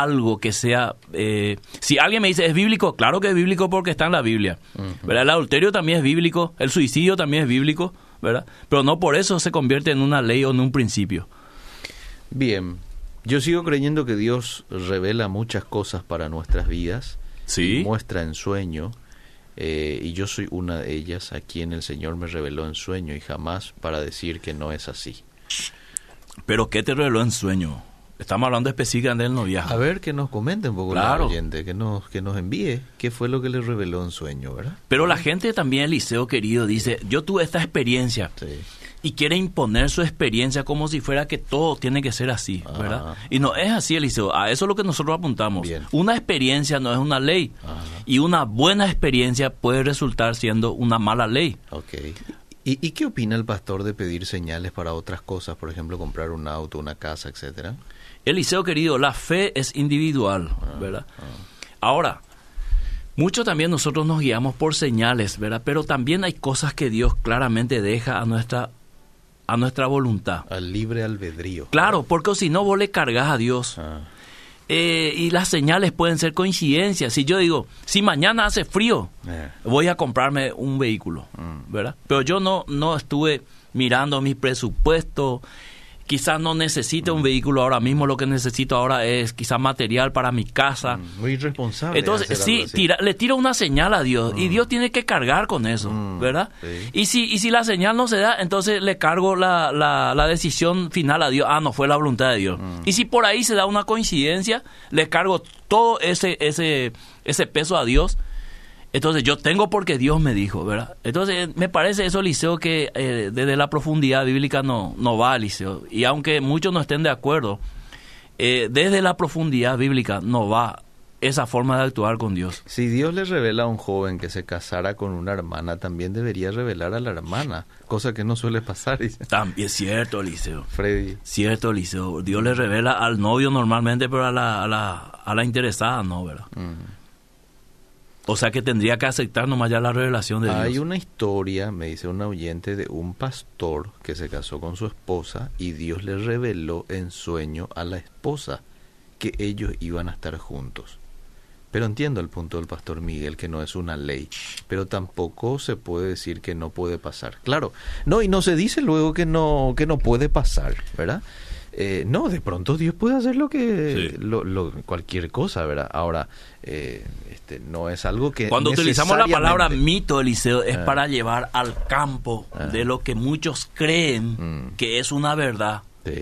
algo que sea... Eh, si alguien me dice, ¿es bíblico? Claro que es bíblico porque está en la Biblia. ¿verdad? El adulterio también es bíblico, el suicidio también es bíblico, ¿verdad? Pero no por eso se convierte en una ley o en un principio. Bien, yo sigo creyendo que Dios revela muchas cosas para nuestras vidas. Sí. Muestra en sueño. Eh, y yo soy una de ellas a quien el Señor me reveló en sueño y jamás para decir que no es así. ¿Pero qué te reveló en sueño? Estamos hablando específicamente del noviazgo. A ver, que nos comente un poco claro. oyente, que nos, que nos envíe qué fue lo que le reveló en sueño, ¿verdad? Pero la gente también, Eliseo querido, dice, yo tuve esta experiencia. Y quiere imponer su experiencia como si fuera que todo tiene que ser así, ¿verdad? Y no es así, Eliseo. A eso es lo que nosotros apuntamos. Una experiencia no es una ley. Y una buena experiencia puede resultar siendo una mala ley. Okay. ¿Y, ¿Y, qué opina el pastor de pedir señales para otras cosas? Por ejemplo, comprar un auto, una casa, etcétera. Eliseo querido, la fe es individual, ah, ¿verdad? Ah. Ahora, mucho también nosotros nos guiamos por señales, ¿verdad? Pero también hay cosas que Dios claramente deja a nuestra a nuestra voluntad. Al libre albedrío. Claro, porque si no vos le cargas a Dios. Ah. Eh, y las señales pueden ser coincidencias. Si yo digo, si mañana hace frío, eh. voy a comprarme un vehículo, mm. ¿verdad? Pero yo no, no estuve mirando mi presupuesto, quizás no necesite un vehículo ahora mismo, lo que necesito ahora es quizás material para mi casa. Mm, muy irresponsable. Entonces, sí, le tira una señal a Dios y mm. Dios tiene que cargar con eso, mm, ¿verdad? Y, si, y si la señal no se da, entonces le cargo la, la, la, decisión final a Dios. Ah, no fue la voluntad de Dios. Y si por ahí se da una coincidencia, le cargo todo ese, ese, ese peso a Dios entonces yo tengo porque Dios me dijo, ¿verdad? Entonces me parece eso, Liceo, que eh, desde la profundidad bíblica no, no va, Liceo. Y aunque muchos no estén de acuerdo, eh, desde la profundidad bíblica no va esa forma de actuar con Dios. Si Dios le revela a un joven que se casara con una hermana, también debería revelar a la hermana, cosa que no suele pasar. También es cierto, Liceo. Freddy. Cierto, Liceo. Dios le revela al novio normalmente, pero a la, a la, a la interesada no, ¿verdad? Mm. O sea que tendría que aceptar nomás ya la revelación de Dios. Hay una historia, me dice un oyente, de un pastor que se casó con su esposa y Dios le reveló en sueño a la esposa que ellos iban a estar juntos. Pero entiendo el punto del pastor Miguel, que no es una ley, pero tampoco se puede decir que no puede pasar. Claro, no, y no se dice luego que no, que no puede pasar, ¿verdad? Eh, no, de pronto Dios puede hacer lo que lo, cualquier cosa, ¿verdad? Ahora, eh, este, no es algo que... Cuando utilizamos la palabra mito, Eliseo, es ah. para llevar al campo ah. de lo que muchos creen mm. que es una verdad.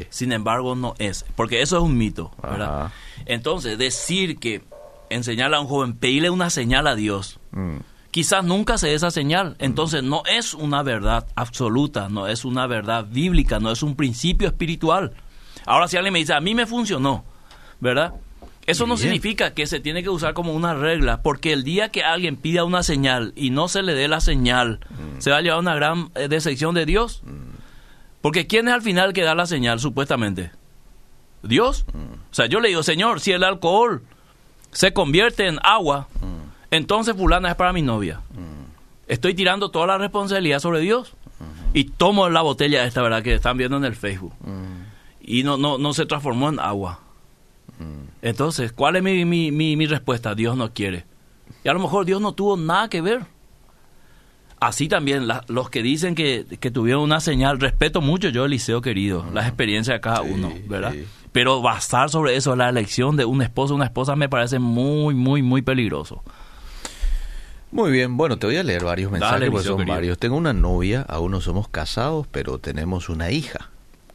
Sin embargo, no es, porque eso es un mito, ¿verdad? Entonces, decir que enseñar a un joven, pedirle una señal a Dios, mm. quizás nunca se dé esa señal. Entonces, no es una verdad absoluta, no es una verdad bíblica, no es un principio espiritual. Ahora, si alguien me dice, a mí me funcionó, ¿verdad? Eso no significa que se tiene que usar como una regla, porque el día que alguien pida una señal y no se le dé la señal, mm. se va a llevar una gran eh, decepción de Dios. Mm. Porque ¿quién es al final que da la señal, supuestamente? Dios. Mm. O sea, yo le digo, Señor, si el alcohol se convierte en agua, entonces fulana es para mi novia. Estoy tirando toda la responsabilidad sobre Dios. Y tomo la botella esta, ¿verdad? Que están viendo en el Facebook. Y no, no, no se transformó en agua entonces, ¿cuál es mi, mi, mi, respuesta? Dios no quiere. Y a lo mejor Dios no tuvo nada que ver. Así también los que dicen que, que, tuvieron una señal, respeto mucho yo, Eliseo querido, las experiencias de cada uno, ¿verdad? Pero basar sobre eso la elección de un esposo o una esposa me parece muy, muy, muy peligroso. Muy bien, bueno, te voy a leer varios mensajes, Dale, porque son querido. varios. Tengo una novia, aún no somos casados, pero tenemos una hija.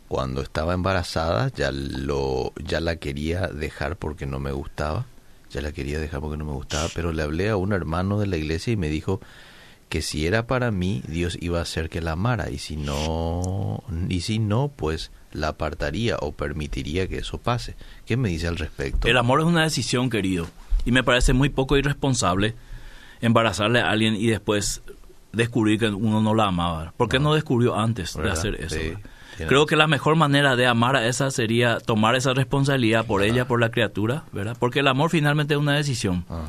Cuando estaba embarazada ya lo ya la quería dejar porque no me gustaba. Ya la quería dejar porque no me gustaba, pero le hablé a un hermano de la iglesia y me dijo que si era para mí, Dios iba a hacer que la amara y si no y si no, pues la apartaría o permitiría que eso pase. ¿Qué me dice al respecto? El amor es una decisión, querido. Y me parece muy poco irresponsable embarazarle a alguien y después descubrir que uno no la amaba. ¿Por qué no, descubrió antes de hacer eso? Sí, Creo que la mejor manera de amar a esa sería tomar esa responsabilidad por ella, por la criatura, ¿verdad? Porque el amor finalmente es una decisión. Ajá.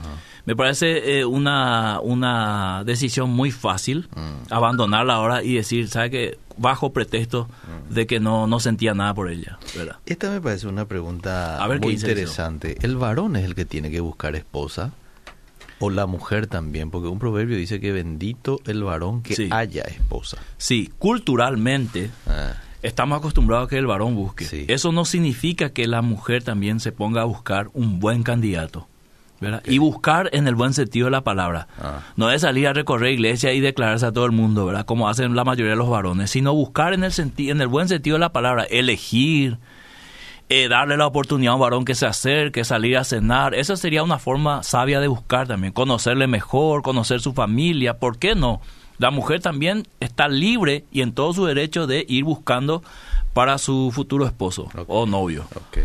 Me parece eh, una, una decisión muy fácil Mm. abandonarla ahora y decir, ¿sabe qué? Bajo pretexto Mm. de que no, no sentía nada por ella, ¿verdad? Esta me parece una pregunta A ver, ¿qué muy interesante. ¿El varón es el que tiene que buscar esposa? ¿O la mujer también? Porque un proverbio dice que bendito el varón que Sí. haya esposa. Sí, culturalmente Ah, estamos acostumbrados a que el varón busque. Sí. Eso no significa que la mujer también se ponga a buscar un buen candidato. ¿verdad? Y buscar en el buen sentido de la palabra. Ah. No es salir a recorrer iglesia y declararse a todo el mundo, ¿verdad? Como hacen la mayoría de los varones, sino buscar en el, senti- en el buen sentido de la palabra, elegir, eh, darle la oportunidad a un varón que se acerque, salir a cenar. Esa sería una forma sabia de buscar también, conocerle mejor, conocer su familia, ¿por qué no? La mujer también está libre y en todo su derecho de ir buscando para su futuro esposo o novio. ok.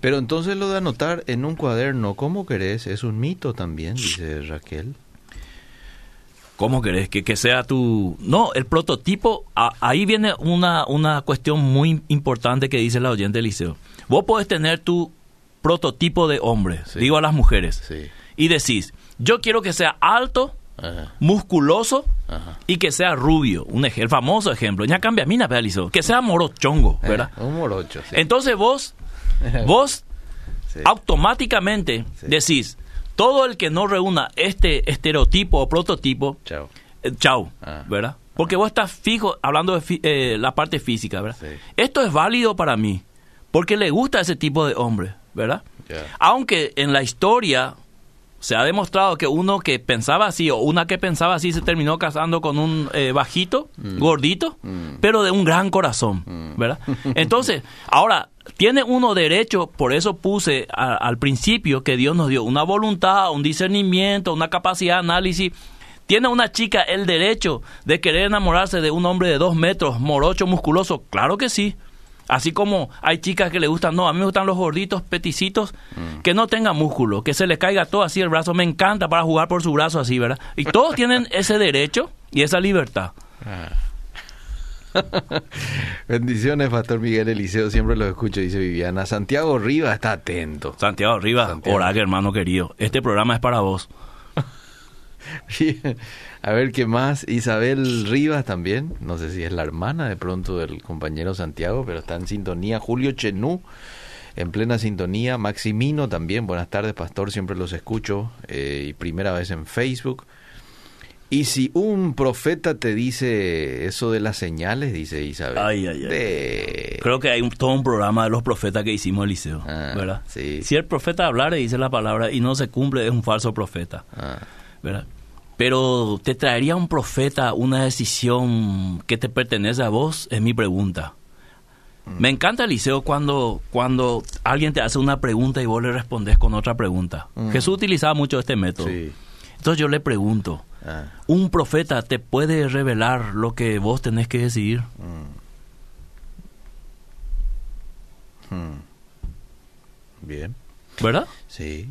Pero entonces lo de anotar en un cuaderno, ¿cómo querés? Es un mito también, dice Raquel. ¿Cómo querés? Que, que sea tu... No, el prototipo, a- ahí viene una, una cuestión muy importante que dice la oyente del liceo. Vos podés tener tu prototipo de hombre, Sí. digo a las mujeres, Sí. y decís, yo quiero que sea alto, Ajá. musculoso Ajá. y que sea rubio. Un ej- el famoso ejemplo. Ya cambia mina, pedalizo. Que sea morochongo, ¿verdad? Eh, un morocho, sí. Entonces vos, vos Sí. automáticamente Sí. decís, todo el que no reúna este estereotipo o prototipo, Chao. eh, chau, Ah. ¿verdad? Porque vos estás fijo hablando de fi- eh, la parte física, ¿verdad? Esto es válido para mí, porque le gusta ese tipo de hombre, ¿verdad? Aunque en la historia se ha demostrado que uno que pensaba así o una que pensaba así se terminó casando con un eh, bajito, gordito, Mm. pero de un gran corazón, ¿verdad? Entonces, ahora, tiene uno derecho, por eso puse a- al principio que Dios nos dio una voluntad, un discernimiento, una capacidad de análisis. ¿Tiene una chica el derecho de querer enamorarse de un hombre de dos metros, morocho, musculoso? Claro que sí. Así como hay chicas que le gustan, no, a mí me gustan los gorditos, peticitos, que no tengan músculo, que se les caiga todo así el brazo. Me encanta para jugar por su brazo así, ¿verdad? Y todos tienen ese derecho y esa libertad. Bendiciones, Pastor Miguel Eliseo, siempre los escucho, dice Viviana. Santiago Rivas está atento. Santiago Rivas, Santiago. Oraque, hermano querido. Este programa es para vos. A ver qué más. Isabel Rivas también. No sé si es la hermana de pronto del compañero Santiago, pero está en sintonía. Julio Chenú, en plena sintonía. Maximino también. Buenas tardes, pastor. Siempre los escucho. eh, y primera vez en Facebook. Y si un profeta te dice eso de las señales, dice Isabel. Ay, ay, ay. de- Creo que hay un, todo un programa de los profetas que hicimos el liceo, Ah, ¿verdad? sí. Si el profeta hablara y dice la palabra y no se cumple, es un falso profeta, Ah, ¿verdad? Pero ¿te traería un profeta una decisión que te pertenece a vos? Es mi pregunta. Mm. Me encanta el liceo cuando, cuando alguien te hace una pregunta y vos le respondes con otra pregunta. Mm. Jesús utilizaba mucho este método. sí. Entonces yo le pregunto, Ah, ¿un profeta te puede revelar lo que vos tenés que decidir? hmm. Bien. ¿Verdad? Sí.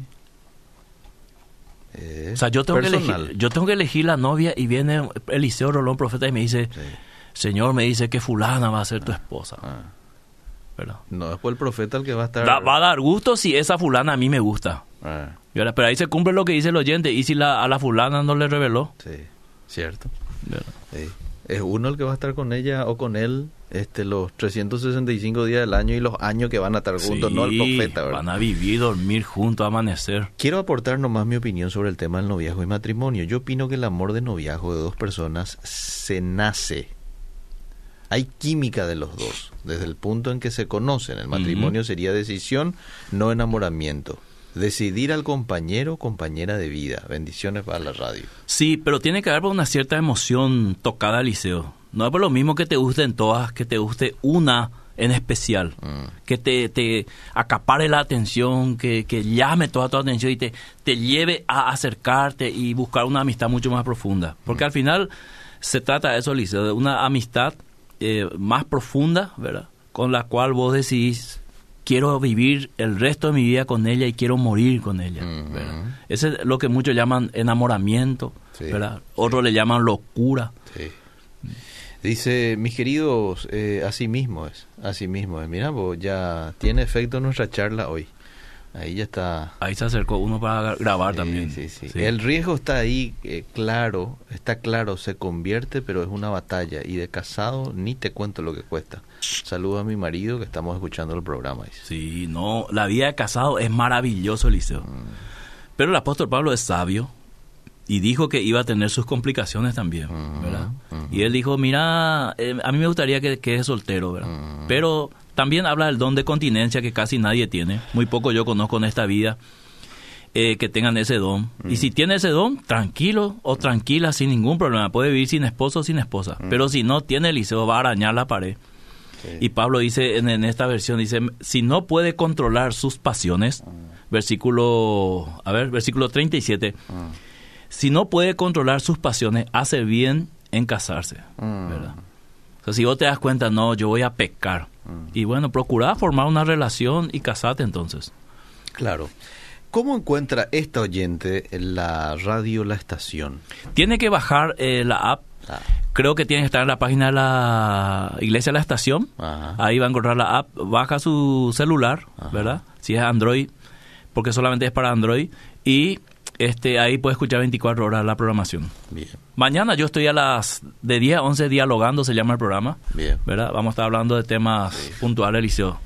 Eh, O sea, yo tengo, que elegir, yo tengo que elegir la novia y viene Eliseo Rolón, profeta, y me dice, Sí. Señor, me dice que fulana va a ser tu esposa. Ah. ¿verdad? No, es por el profeta el que va a estar. Da- va a dar gusto si esa fulana a mí me gusta. Ah. Pero ahí se cumple lo que dice el oyente. ¿Y si la, a la fulana no le reveló? sí, cierto. Es uno el que va a estar con ella o con él este los 365 días del año y los años que van a estar juntos, no el profeta, ¿verdad? Van a vivir, dormir juntos, amanecer. Quiero aportar nomás mi opinión sobre el tema del noviazgo y matrimonio. Yo opino que el amor de noviazgo de dos personas se nace Hay química de los dos, desde el punto en que se conocen. El matrimonio sería decisión, no enamoramiento. Decidir al compañero, compañera de vida. Bendiciones para la radio. Sí, pero tiene que haber una cierta emoción tocada al liceo. No es por lo mismo que te gusten todas, que te guste una en especial, mm. que te, te, acapare la atención, que, que, llame toda tu atención y te, te lleve a acercarte y buscar una amistad mucho más profunda. Porque mm. al final se trata de eso, Liceo, de una amistad eh, más profunda, ¿verdad? Con la cual vos decís, quiero vivir el resto de mi vida con ella y quiero morir con ella. Ese es lo que muchos llaman enamoramiento, ¿verdad? Otros le llaman locura. Dice, mis queridos, eh, así mismo es, así mismo es. Mira, ya tiene efecto nuestra charla hoy. Ahí ya está. Ahí se acercó uno para grabar también. Sí, sí. El riesgo está ahí, eh, claro, está claro, se convierte, pero es una batalla. Y de casado ni te cuento lo que cuesta. Saludo a mi marido que estamos escuchando el programa. Sí, no, la vida de casado es maravilloso, Liceo. Mm. Pero el apóstol Pablo es sabio y dijo que iba a tener sus complicaciones también, ¿verdad? Y él dijo, mira, eh, a mí me gustaría que quede soltero, ¿verdad? Pero también habla del don de continencia que casi nadie tiene. Muy poco yo conozco en esta vida eh, que tengan ese don. Y si tiene ese don, tranquilo o tranquila, sin ningún problema. Puede vivir sin esposo o sin esposa. Pero si no tiene el liceo, va a arañar la pared. Y Pablo dice en, esta versión, dice, si no puede controlar sus pasiones, versículo, a ver, versículo 37, si no puede controlar sus pasiones, hace bien en casarse, ¿verdad? O sea, si vos te das cuenta, no, yo voy a pecar, y bueno, procura formar una relación y casate entonces. Claro. ¿Cómo encuentra esta oyente la radio La Estación? Tiene que bajar eh, la app. Ah. Creo que tiene que estar en la página de la Iglesia La Estación. Ahí va a encontrar la app. Baja su celular, ¿verdad? Si es Android, porque solamente es para Android. Y este, ahí puede escuchar 24 horas la programación. Bien. Mañana yo estoy a las de 10 a 11 dialogando, se llama el programa. Bien. ¿verdad? Vamos a estar hablando de temas puntuales, Liceo.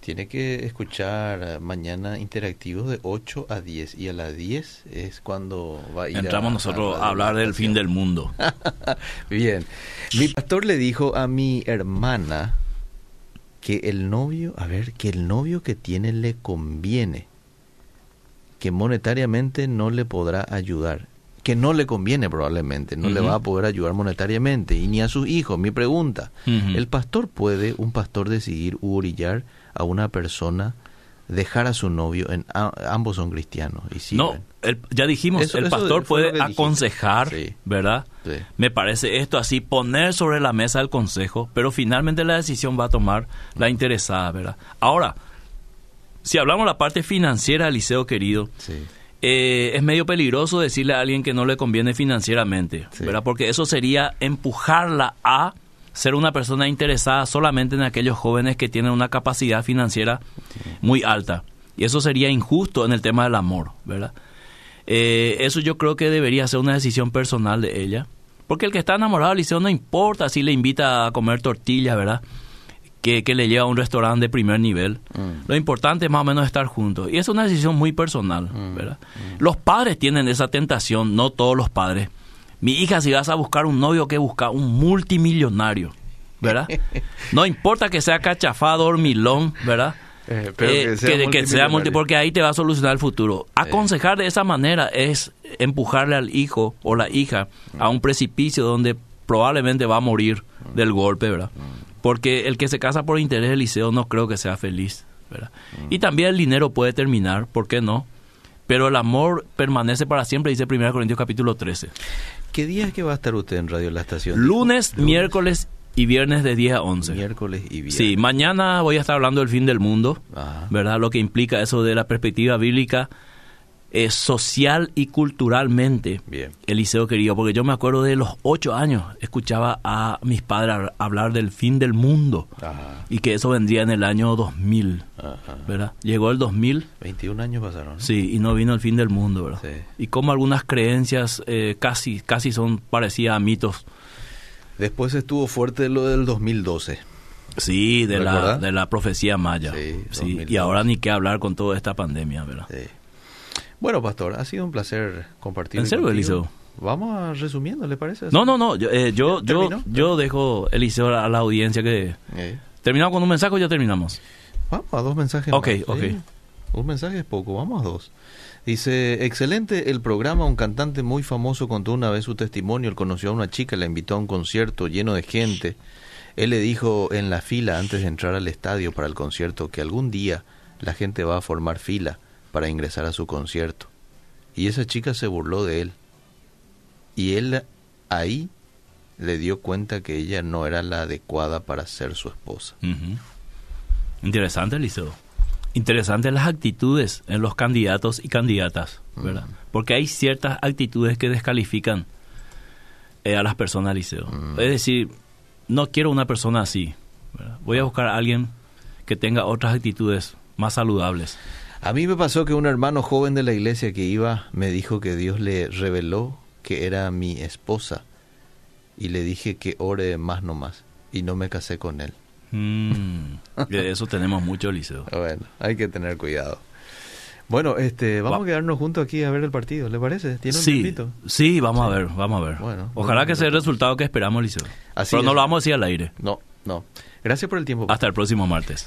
Tiene que escuchar eh, mañana interactivos de 8 a 10 y a las 10 es cuando va a ir Entramos nosotros a, hablar del fin del mundo. Bien. Mi pastor le dijo a mi hermana que el novio, a ver, que el novio que tiene le conviene que monetariamente no le podrá ayudar, que no le conviene probablemente, no le va a poder ayudar monetariamente, y ni a sus hijos. Mi pregunta, ¿el pastor puede, un pastor, decidir u orillar a una persona dejar a su novio, en, ambos son cristianos y No, ya dijimos, el pastor puede aconsejar, ¿verdad? Me parece esto así, poner sobre la mesa el consejo, pero finalmente la decisión va a tomar la interesada, ¿verdad? Ahora, si hablamos la parte financiera, Liceo querido, eh, es medio peligroso decirle a alguien que no le conviene financieramente, ¿verdad? Porque eso sería empujarla a ser una persona interesada solamente en aquellos jóvenes que tienen una capacidad financiera muy alta. Y eso sería injusto en el tema del amor, ¿verdad? Eh, eso yo creo que debería ser una decisión personal de ella. Porque el que está enamorado del liceo no importa si le invita a comer tortillas, ¿verdad? Que, le lleva a un restaurante de primer nivel. Mm. Lo importante es más o menos estar juntos. Y es una decisión muy personal, mm. ¿verdad? Mm. Los padres tienen esa tentación, no todos los padres. Mi hija, si vas a buscar un novio, que busca un multimillonario, ¿verdad? no importa que sea cachafado, dormilón, ¿verdad? Eh, eh, que sea, multi, porque ahí te va a solucionar el futuro. Aconsejar de esa manera es empujarle al hijo o la hija a un precipicio donde probablemente va a morir del golpe, ¿verdad? Porque el que se casa por interés del liceo no creo que sea feliz. ¿verdad? Mm. Y también el dinero puede terminar, ¿por qué no? Pero el amor permanece para siempre, dice 1 Corintios capítulo 13. ¿Qué día es que va a estar usted en Radio La Estación? Lunes, miércoles y viernes de 10 a 11. Miércoles y viernes. Sí, mañana voy a estar hablando del fin del mundo, ¿verdad? Lo que implica eso de la perspectiva bíblica eh, social y culturalmente Bien. Eliseo querido, porque yo me acuerdo de los ocho años, escuchaba a mis padres hablar del fin del mundo y que eso vendría en el año 2000, ¿verdad? Llegó el 2000. 21 años pasaron. Sí, y no vino el fin del mundo, ¿verdad? Y como algunas creencias eh, casi, casi son parecidas a mitos. Después estuvo fuerte lo del 2012. Sí, de la, de la profecía maya. Sí, sí. y ahora ni qué hablar con toda esta pandemia, ¿verdad? Sí. Bueno, pastor, ha sido un placer compartir. ¿En serio, Eliseo? vamos a resumiendo, ¿le parece? No, no, no. Yo, eh, yo, ¿Ya yo, yo dejo, Eliseo, a la audiencia que... Eh, ¿Terminamos con un mensaje o ya terminamos? Vamos a dos mensajes Ok, más, ¿sí? ok. Un mensaje es poco, vamos a dos. Dice, excelente el programa, un cantante muy famoso contó una vez su testimonio, él conoció a una chica, la invitó a un concierto lleno de gente. Él le dijo en la fila antes de entrar al estadio para el concierto que algún día la gente va a formar fila para ingresar a su concierto. Y esa chica se burló de él. Y él ahí le dio cuenta que ella no era la adecuada para ser su esposa. Ujú. Interesante, Eliseo. Interesantes las actitudes en los candidatos y candidatas, ¿verdad? Porque hay ciertas actitudes que descalifican eh, a las personas, Eliseo. Es decir, no quiero una persona así. ¿verdad? Voy a buscar a alguien que tenga otras actitudes más saludables. A mí me pasó que un hermano joven de la iglesia que iba me dijo que Dios le reveló que era mi esposa y le dije que ore más no más y no me casé con él. Mm, de eso tenemos mucho, Eliseo. Bueno, hay que tener cuidado. Bueno, este, vamos Va- a quedarnos juntos aquí a ver el partido, ¿le parece? ¿Tiene un Sí, tiempito? sí, vamos a ver, vamos a ver. Bueno, Ojalá bueno, que sea el resultado que esperamos. Así Pero no lo vamos a decir al aire. No, no. Gracias por el tiempo. Hasta el próximo martes.